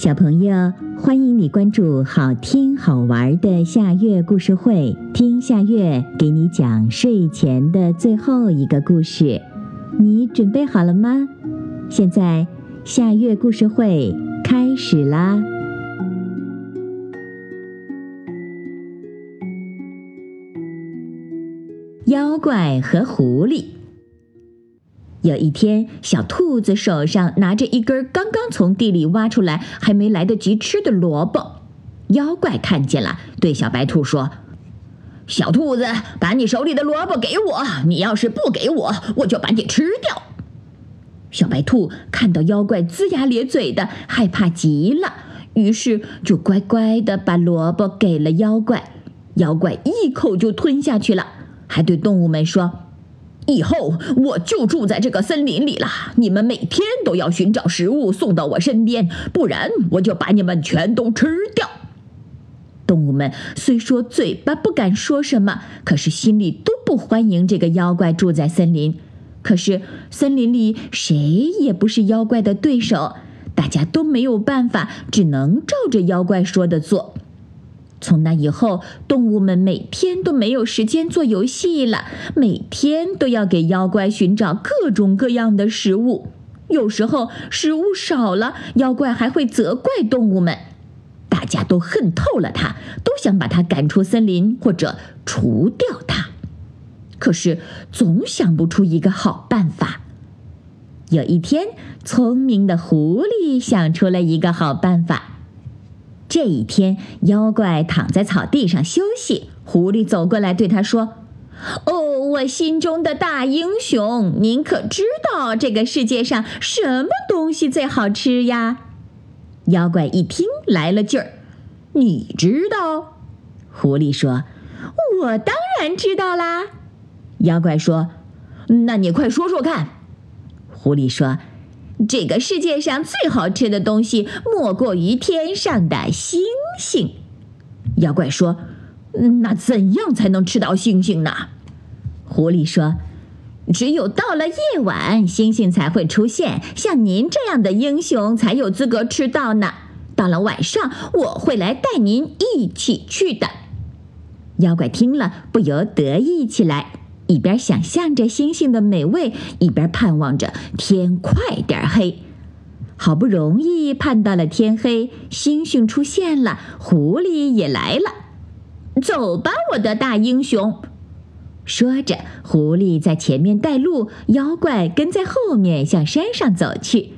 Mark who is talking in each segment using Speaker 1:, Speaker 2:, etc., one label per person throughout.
Speaker 1: 小朋友，欢迎你关注好听好玩的夏月故事会，听夏月给你讲睡前的最后一个故事。你准备好了吗？现在夏月故事会开始啦！妖怪和狐狸。有一天，小兔子手上拿着一根刚刚从地里挖出来、还没来得及吃的萝卜。妖怪看见了，对小白兔说：“
Speaker 2: 小兔子，把你手里的萝卜给我！你要是不给我，我就把你吃掉。”
Speaker 1: 小白兔看到妖怪龇牙咧嘴的，害怕极了，于是就乖乖的把萝卜给了妖怪。妖怪一口就吞下去了，还对动物们说。
Speaker 2: 以后我就住在这个森林里了。你们每天都要寻找食物送到我身边，不然我就把你们全都吃掉。
Speaker 1: 动物们虽说嘴巴不敢说什么，可是心里都不欢迎这个妖怪住在森林。可是森林里谁也不是妖怪的对手，大家都没有办法，只能照着妖怪说的做。从那以后，动物们每天都没有时间做游戏了，每天都要给妖怪寻找各种各样的食物。有时候食物少了，妖怪还会责怪动物们。大家都恨透了他，都想把他赶出森林或者除掉他，可是总想不出一个好办法。有一天，聪明的狐狸想出了一个好办法。这一天，妖怪躺在草地上休息。狐狸走过来对他说：“哦，我心中的大英雄，您可知道这个世界上什么东西最好吃呀？”妖怪一听来了劲儿：“你知道？”狐狸说：“我当然知道啦。”妖怪说：“那你快说说看。”狐狸说。这个世界上最好吃的东西，莫过于天上的星星。妖怪说：“那怎样才能吃到星星呢？”狐狸说：“只有到了夜晚，星星才会出现，像您这样的英雄才有资格吃到呢。到了晚上，我会来带您一起去的。”妖怪听了，不由得意起来。一边想象着星星的美味，一边盼望着天快点黑。好不容易盼到了天黑，星星出现了，狐狸也来了。走吧，我的大英雄！说着，狐狸在前面带路，妖怪跟在后面向山上走去。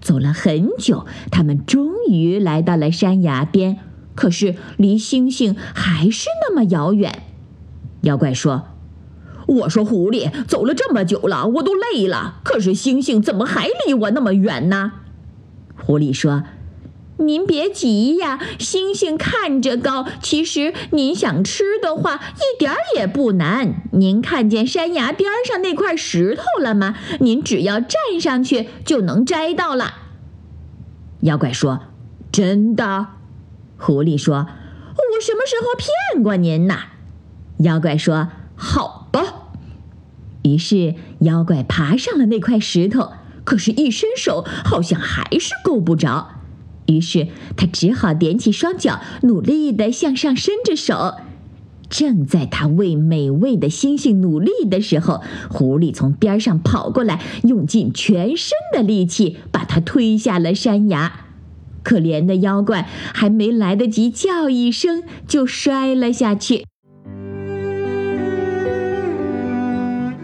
Speaker 1: 走了很久，他们终于来到了山崖边，可是离星星还是那么遥远。妖怪说。
Speaker 2: 我说：“狐狸，走了这么久了，我都累了。可是星星怎么还离我那么远呢？”
Speaker 1: 狐狸说：“您别急呀，星星看着高，其实您想吃的话，一点儿也不难。您看见山崖边上那块石头了吗？您只要站上去就能摘到了。”
Speaker 2: 妖怪说：“真的？”
Speaker 1: 狐狸说：“我什么时候骗过您呢？”妖怪说：“好。”于是，妖怪爬上了那块石头，可是，一伸手好像还是够不着。于是，他只好踮起双脚，努力地向上伸着手。正在他为美味的星星努力的时候，狐狸从边上跑过来，用尽全身的力气把他推下了山崖。可怜的妖怪还没来得及叫一声，就摔了下去。